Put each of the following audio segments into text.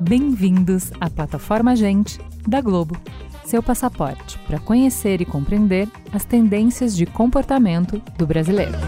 Bem-vindos à plataforma Gente da Globo, seu passaporte para conhecer e compreender as tendências de comportamento do brasileiro.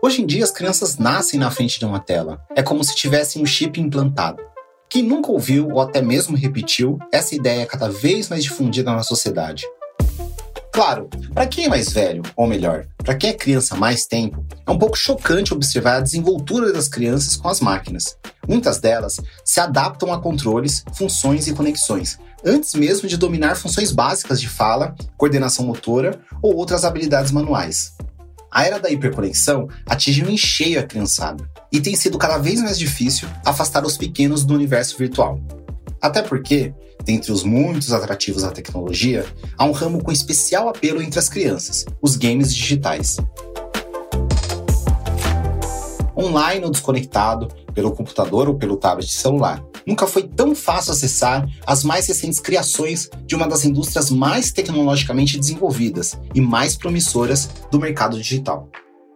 Hoje em dia, as crianças nascem na frente de uma tela. É como se tivessem um chip implantado. Quem nunca ouviu ou até mesmo repetiu, essa ideia cada vez mais difundida na sociedade. Claro, para quem é mais velho, ou melhor, para quem é criança há mais tempo, é um pouco chocante observar a desenvoltura das crianças com as máquinas. Muitas delas se adaptam a controles, funções e conexões, antes mesmo de dominar funções básicas de fala, coordenação motora ou outras habilidades manuais. A era da hiperconexão atingiu em cheio a criançada e tem sido cada vez mais difícil afastar os pequenos do universo virtual. Até porque, dentre os muitos atrativos da tecnologia, há um ramo com especial apelo entre as crianças, os games digitais. Online ou desconectado, pelo computador ou pelo tablet celular. Nunca foi tão fácil acessar as mais recentes criações de uma das indústrias mais tecnologicamente desenvolvidas e mais promissoras do mercado digital.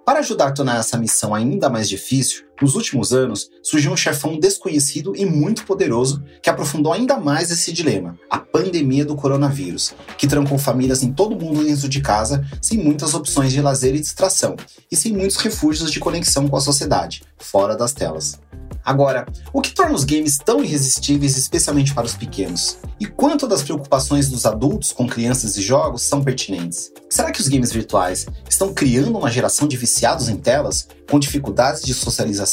Para ajudar a tornar essa missão ainda mais difícil, nos últimos anos surgiu um chefão desconhecido e muito poderoso que aprofundou ainda mais esse dilema: a pandemia do coronavírus, que trancou famílias em todo o mundo dentro de casa, sem muitas opções de lazer e distração, e sem muitos refúgios de conexão com a sociedade, fora das telas. Agora, o que torna os games tão irresistíveis, especialmente para os pequenos? E quanto das preocupações dos adultos com crianças e jogos são pertinentes? Será que os games virtuais estão criando uma geração de viciados em telas, com dificuldades de socialização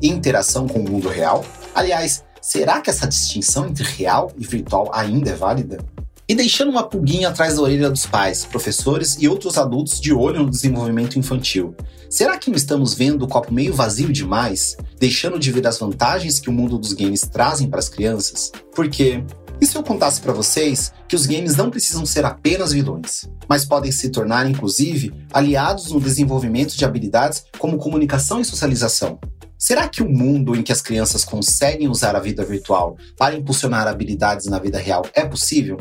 e interação com o mundo real? Aliás, será que essa distinção entre real e virtual ainda é válida? E deixando uma pulguinha atrás da orelha dos pais, professores e outros adultos de olho no desenvolvimento infantil. Será que não estamos vendo o copo meio vazio demais, deixando de ver as vantagens que o mundo dos games trazem para as crianças? Porque e se eu contasse para vocês que os games não precisam ser apenas vilões, mas podem se tornar, inclusive, aliados no desenvolvimento de habilidades como comunicação e socialização? Será que o mundo em que as crianças conseguem usar a vida virtual para impulsionar habilidades na vida real é possível?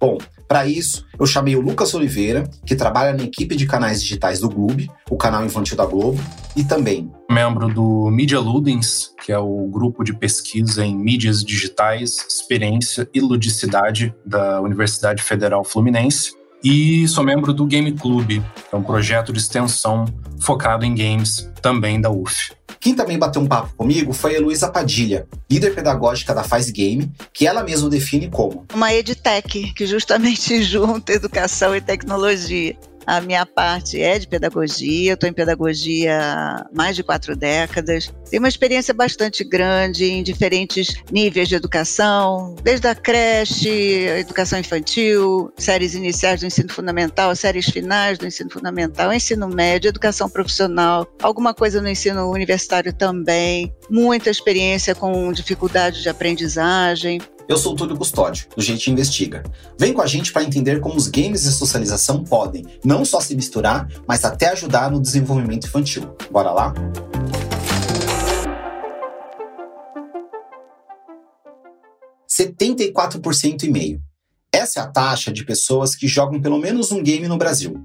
Bom, para isso, eu chamei o Lucas Oliveira, que trabalha na equipe de canais digitais do Gloob, o canal infantil da Globo, e também membro do Media Ludens, que é o grupo de pesquisa em mídias digitais, experiência e ludicidade da Universidade Federal Fluminense. E sou membro do Game Club, que é um projeto de extensão focado em games também da UF. Quem também bateu um papo comigo foi a Luísa Padilha, líder pedagógica da Faz Game, que ela mesma define como uma edtech que justamente junta educação e tecnologia. A minha parte é de pedagogia, estou em pedagogia há mais de quatro décadas. Tenho uma experiência bastante grande em diferentes níveis de educação, desde a creche, a educação infantil, séries iniciais do ensino fundamental, séries finais do ensino fundamental, ensino médio, educação profissional, alguma coisa no ensino universitário também, muita experiência com dificuldade de aprendizagem. Eu sou o Túlio Custódio, do Gente Investiga. Vem com a gente para entender como os games e socialização podem não só se misturar, mas até ajudar no desenvolvimento infantil. Bora lá? (74% e meio). Essa é a taxa de pessoas que jogam pelo menos um game no Brasil.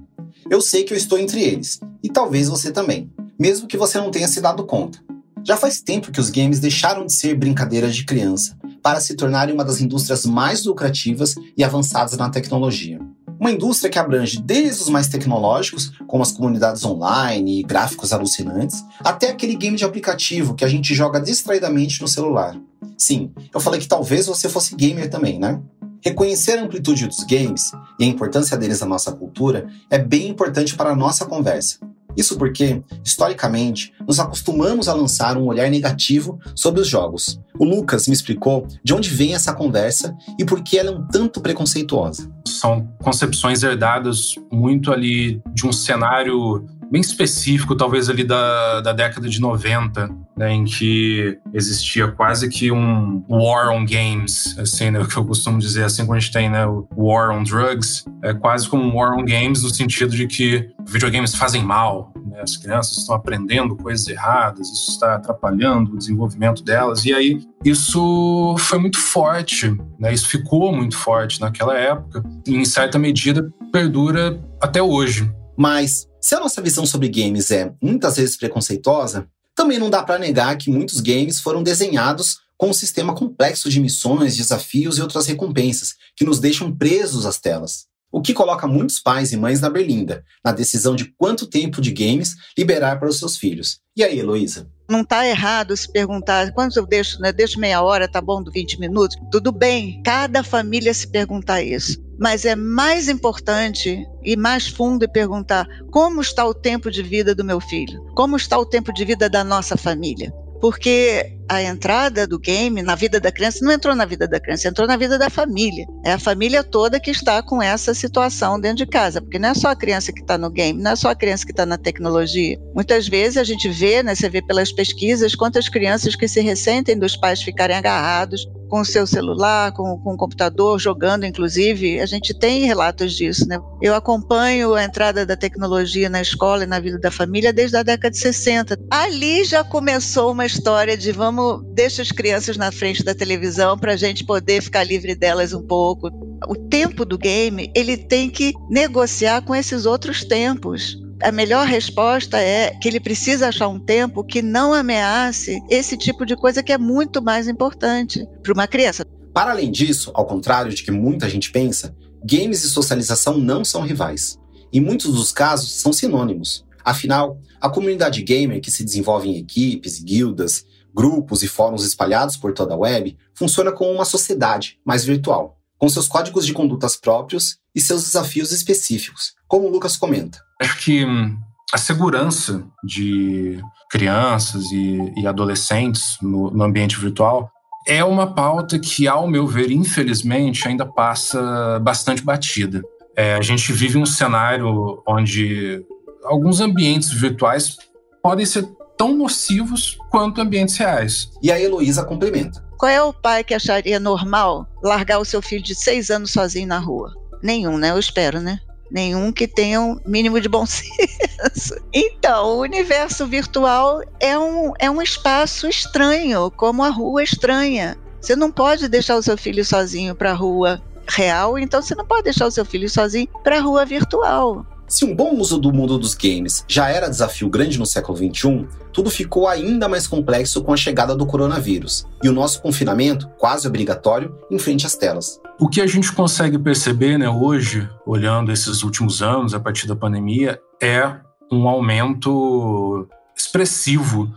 Eu sei que eu estou entre eles, e talvez você também, mesmo que você não tenha se dado conta. Já faz tempo que os games deixaram de ser brincadeiras de criança para se tornarem uma das indústrias mais lucrativas e avançadas na tecnologia. Uma indústria que abrange desde os mais tecnológicos, como as comunidades online e gráficos alucinantes, até aquele game de aplicativo que a gente joga distraidamente no celular. Sim, eu falei que talvez você fosse gamer também, né? Reconhecer a amplitude dos games e a importância deles na nossa cultura é bem importante para a nossa conversa. Isso porque, historicamente, nos acostumamos a lançar um olhar negativo sobre os jogos. O Lucas me explicou de onde vem essa conversa e por que ela é um tanto preconceituosa. São concepções herdadas muito ali de um cenário bem específico, talvez ali da, da década de 90, né, em que existia quase que um war on games, assim, né, o que eu costumo dizer, assim como a gente tem né, o war on drugs, é quase como um war on games no sentido de que videogames fazem mal, né? as crianças estão aprendendo coisas erradas, isso está atrapalhando o desenvolvimento delas. E aí isso foi muito forte, né? isso ficou muito forte naquela época, e em certa medida perdura até hoje. Mas, se a nossa visão sobre games é muitas vezes preconceituosa, também não dá para negar que muitos games foram desenhados com um sistema complexo de missões, desafios e outras recompensas, que nos deixam presos às telas. O que coloca muitos pais e mães na berlinda, na decisão de quanto tempo de games liberar para os seus filhos. E aí, Heloísa? Não está errado se perguntar quanto eu deixo, né? Deixo meia hora, tá bom, 20 minutos? Tudo bem, cada família se perguntar isso. Mas é mais importante e mais fundo perguntar como está o tempo de vida do meu filho? Como está o tempo de vida da nossa família? porque a entrada do game na vida da criança não entrou na vida da criança, entrou na vida da família. É a família toda que está com essa situação dentro de casa, porque não é só a criança que está no game, não é só a criança que está na tecnologia. Muitas vezes a gente vê, né, você vê pelas pesquisas, quantas crianças que se ressentem dos pais ficarem agarrados com o seu celular, com, com o computador, jogando, inclusive. A gente tem relatos disso, né? Eu acompanho a entrada da tecnologia na escola e na vida da família desde a década de 60. Ali já começou uma história de vamos, deixa as crianças na frente da televisão para a gente poder ficar livre delas um pouco. O tempo do game, ele tem que negociar com esses outros tempos a melhor resposta é que ele precisa achar um tempo que não ameace esse tipo de coisa que é muito mais importante para uma criança. Para além disso, ao contrário de que muita gente pensa, games e socialização não são rivais. Em muitos dos casos, são sinônimos. Afinal, a comunidade gamer que se desenvolve em equipes, guildas, grupos e fóruns espalhados por toda a web funciona como uma sociedade mais virtual, com seus códigos de condutas próprios e seus desafios específicos, como o Lucas comenta. Acho que hum, a segurança de crianças e, e adolescentes no, no ambiente virtual é uma pauta que, ao meu ver, infelizmente, ainda passa bastante batida. É, a gente vive um cenário onde alguns ambientes virtuais podem ser tão nocivos quanto ambientes reais. E a Heloísa complementa. Qual é o pai que acharia normal largar o seu filho de seis anos sozinho na rua? Nenhum, né? Eu espero, né? nenhum que tenha um mínimo de bom senso. Então, o universo virtual é um, é um espaço estranho, como a rua estranha. Você não pode deixar o seu filho sozinho para a rua real, então você não pode deixar o seu filho sozinho para a rua virtual. Se um bom uso do mundo dos games já era desafio grande no século XXI, tudo ficou ainda mais complexo com a chegada do coronavírus e o nosso confinamento, quase obrigatório, em frente às telas. O que a gente consegue perceber né, hoje, olhando esses últimos anos, a partir da pandemia, é um aumento expressivo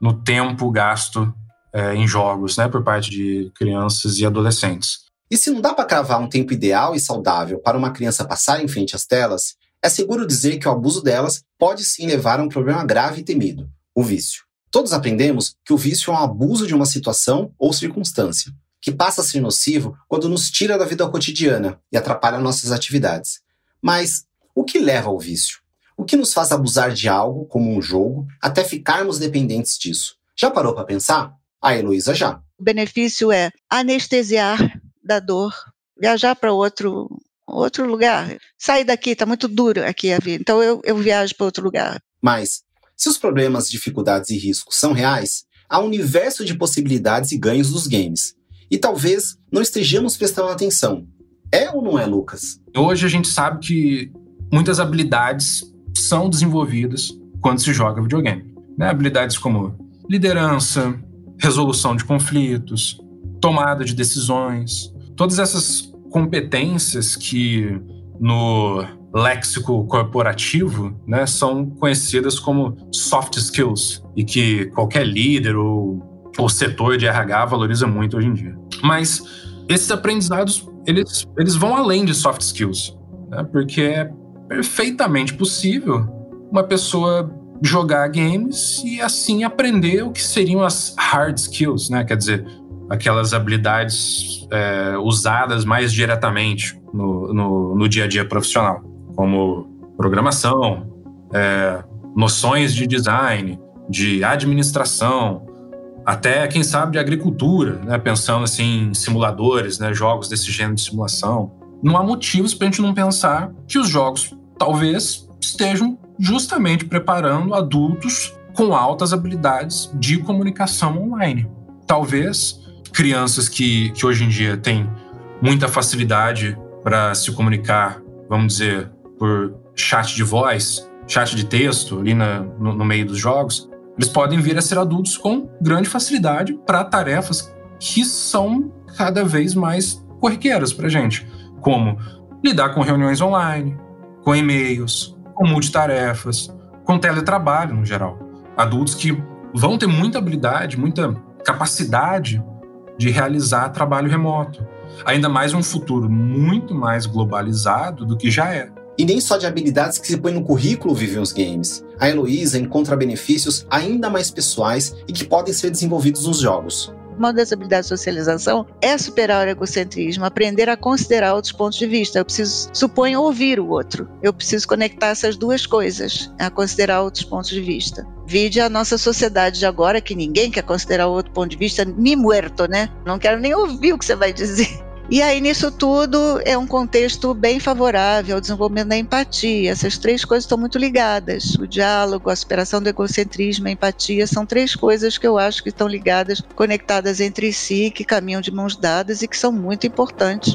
no tempo gasto é, em jogos né, por parte de crianças e adolescentes. E se não dá para cravar um tempo ideal e saudável para uma criança passar em frente às telas, é seguro dizer que o abuso delas pode sim levar a um problema grave e temido: o vício. Todos aprendemos que o vício é um abuso de uma situação ou circunstância, que passa a ser nocivo quando nos tira da vida cotidiana e atrapalha nossas atividades. Mas o que leva ao vício? O que nos faz abusar de algo, como um jogo, até ficarmos dependentes disso? Já parou para pensar? A Heloísa já. O benefício é anestesiar da dor, viajar para outro outro lugar. Sair daqui, está muito duro aqui a vida. Então eu, eu viajo para outro lugar. Mas, se os problemas, dificuldades e riscos são reais, há um universo de possibilidades e ganhos dos games. E talvez não estejamos prestando atenção. É ou não é, Lucas? Hoje a gente sabe que muitas habilidades são desenvolvidas quando se joga videogame. Né? Habilidades como liderança, resolução de conflitos, tomada de decisões. Todas essas competências que no léxico corporativo né, são conhecidas como soft skills e que qualquer líder ou, ou setor de RH valoriza muito hoje em dia. Mas esses aprendizados eles, eles vão além de soft skills, né, porque é perfeitamente possível uma pessoa jogar games e assim aprender o que seriam as hard skills, né? Quer dizer, aquelas habilidades é, usadas mais diretamente no, no, no, dia a dia profissional, como programação, é, noções de design, de administração, até, quem sabe, de agricultura, né? pensando assim, em simuladores, né? jogos desse gênero de simulação. Não há motivos para a gente não pensar que os jogos talvez estejam justamente preparando adultos com altas habilidades de comunicação online. Talvez crianças que, que hoje em dia têm muita facilidade para se comunicar, vamos dizer, por chat de voz, chat de texto ali na, no, no meio dos jogos, eles podem vir a ser adultos com grande facilidade para tarefas que são cada vez mais corriqueiras para gente, como lidar com reuniões online, com e-mails, com multitarefas, com teletrabalho no geral. Adultos que vão ter muita habilidade, muita capacidade de realizar trabalho remoto. Ainda mais um futuro muito mais globalizado do que já é. E nem só de habilidades que se põe no currículo vivem os games. A Heloísa encontra benefícios ainda mais pessoais e que podem ser desenvolvidos nos jogos. Uma das habilidades de socialização é superar o egocentrismo, aprender a considerar outros pontos de vista. Eu preciso, suponho, ouvir o outro. Eu preciso conectar essas duas coisas, a considerar outros pontos de vista. Vide a nossa sociedade de agora, que ninguém quer considerar outro ponto de vista, me muerto, né? Não quero nem ouvir o que você vai dizer. E aí, nisso tudo, é um contexto bem favorável ao desenvolvimento da empatia. Essas três coisas estão muito ligadas. O diálogo, a superação do egocentrismo, a empatia, são três coisas que eu acho que estão ligadas, conectadas entre si, que caminham de mãos dadas e que são muito importantes.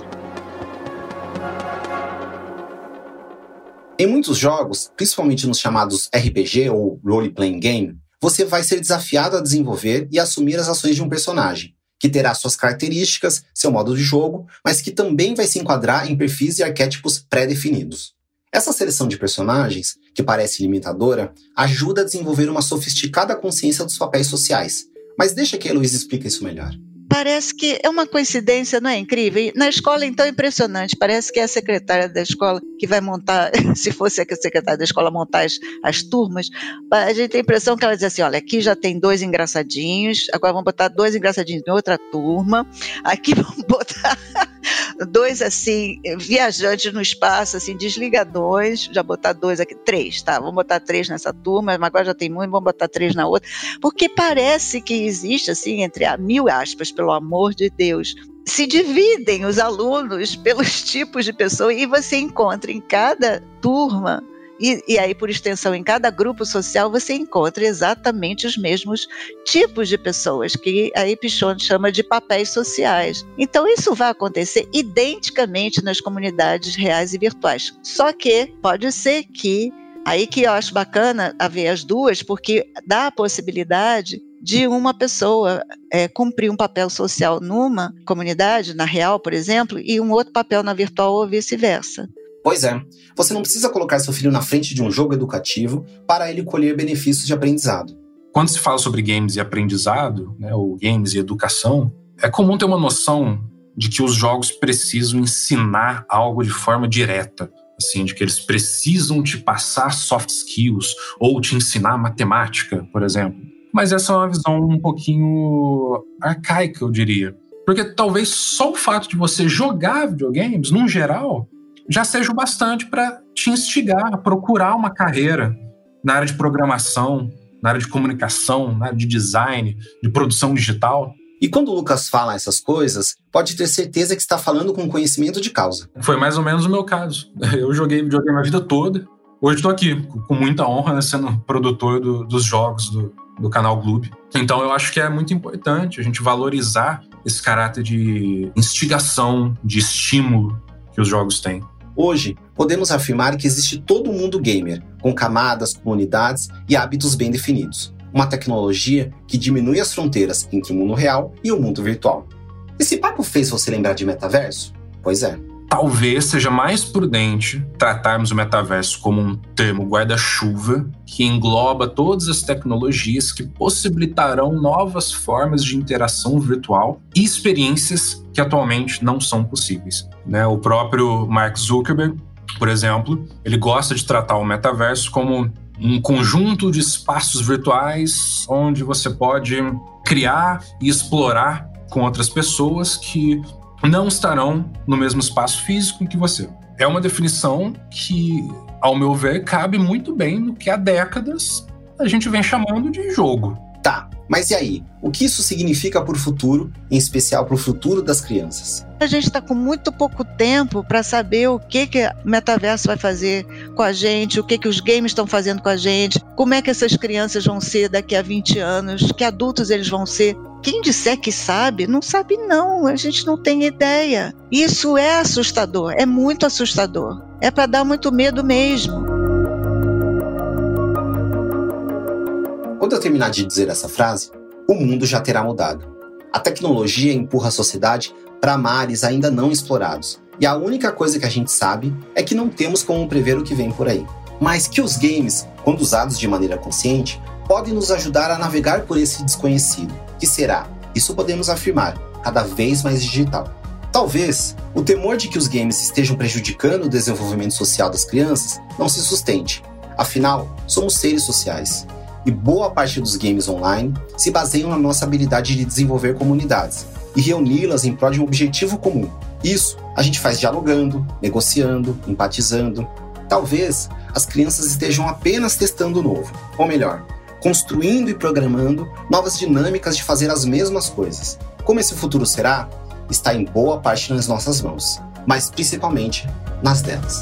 Em muitos jogos, principalmente nos chamados RPG ou Role Playing Game, você vai ser desafiado a desenvolver e assumir as ações de um personagem que terá suas características, seu modo de jogo, mas que também vai se enquadrar em perfis e arquétipos pré-definidos. Essa seleção de personagens, que parece limitadora, ajuda a desenvolver uma sofisticada consciência dos papéis sociais. Mas deixa que a Heloísa explique isso melhor parece que é uma coincidência, não é incrível? E na escola, então, é impressionante. Parece que é a secretária da escola que vai montar, se fosse a secretária da escola montar as, as turmas, a gente tem a impressão que ela diz assim: olha, aqui já tem dois engraçadinhos, agora vamos botar dois engraçadinhos em outra turma, aqui vamos botar dois assim, viajantes no espaço, assim, desligadões, já botar dois aqui, três, tá? Vamos botar três nessa turma, mas agora já tem muito, vamos botar três na outra. Porque parece que existe, assim, entre a mil aspas, pelo amor de Deus, se dividem os alunos pelos tipos de pessoa e você encontra em cada turma e, e, aí, por extensão, em cada grupo social, você encontra exatamente os mesmos tipos de pessoas, que aí Pichon chama de papéis sociais. Então, isso vai acontecer identicamente nas comunidades reais e virtuais. Só que pode ser que. Aí que eu acho bacana haver as duas, porque dá a possibilidade de uma pessoa é, cumprir um papel social numa comunidade, na real, por exemplo, e um outro papel na virtual ou vice-versa. Pois é, você não precisa colocar seu filho na frente de um jogo educativo para ele colher benefícios de aprendizado. Quando se fala sobre games e aprendizado, né, ou games e educação, é comum ter uma noção de que os jogos precisam ensinar algo de forma direta, assim, de que eles precisam te passar soft skills ou te ensinar matemática, por exemplo. Mas essa é uma visão um pouquinho arcaica, eu diria. Porque talvez só o fato de você jogar videogames, num geral, já seja o bastante para te instigar a procurar uma carreira na área de programação, na área de comunicação, na área de design, de produção digital. E quando o Lucas fala essas coisas, pode ter certeza que está falando com conhecimento de causa. Foi mais ou menos o meu caso. Eu joguei videogame a vida toda. Hoje estou aqui, com muita honra, né, sendo produtor do, dos jogos do, do canal Clube. Então eu acho que é muito importante a gente valorizar esse caráter de instigação, de estímulo que os jogos têm. Hoje, podemos afirmar que existe todo mundo gamer, com camadas, comunidades e hábitos bem definidos. Uma tecnologia que diminui as fronteiras entre o mundo real e o mundo virtual. Esse papo fez você lembrar de metaverso? Pois é talvez seja mais prudente tratarmos o metaverso como um termo guarda-chuva que engloba todas as tecnologias que possibilitarão novas formas de interação virtual e experiências que atualmente não são possíveis. Né? O próprio Mark Zuckerberg, por exemplo, ele gosta de tratar o metaverso como um conjunto de espaços virtuais onde você pode criar e explorar com outras pessoas que não estarão no mesmo espaço físico que você. É uma definição que, ao meu ver, cabe muito bem no que há décadas a gente vem chamando de jogo. Mas e aí? O que isso significa para o futuro, em especial para o futuro das crianças? A gente está com muito pouco tempo para saber o que, que metaverso vai fazer com a gente, o que, que os games estão fazendo com a gente, como é que essas crianças vão ser daqui a 20 anos, que adultos eles vão ser. Quem disser que sabe, não sabe não, a gente não tem ideia. Isso é assustador, é muito assustador. É para dar muito medo mesmo. Quando eu terminar de dizer essa frase, o mundo já terá mudado. A tecnologia empurra a sociedade para mares ainda não explorados. E a única coisa que a gente sabe é que não temos como prever o que vem por aí. Mas que os games, quando usados de maneira consciente, podem nos ajudar a navegar por esse desconhecido, que será, isso podemos afirmar, cada vez mais digital. Talvez o temor de que os games estejam prejudicando o desenvolvimento social das crianças não se sustente. Afinal, somos seres sociais e boa parte dos games online se baseiam na nossa habilidade de desenvolver comunidades e reuni-las em prol de um objetivo comum. Isso a gente faz dialogando, negociando, empatizando. Talvez as crianças estejam apenas testando o novo, ou melhor, construindo e programando novas dinâmicas de fazer as mesmas coisas. Como esse futuro será, está em boa parte nas nossas mãos, mas principalmente nas delas.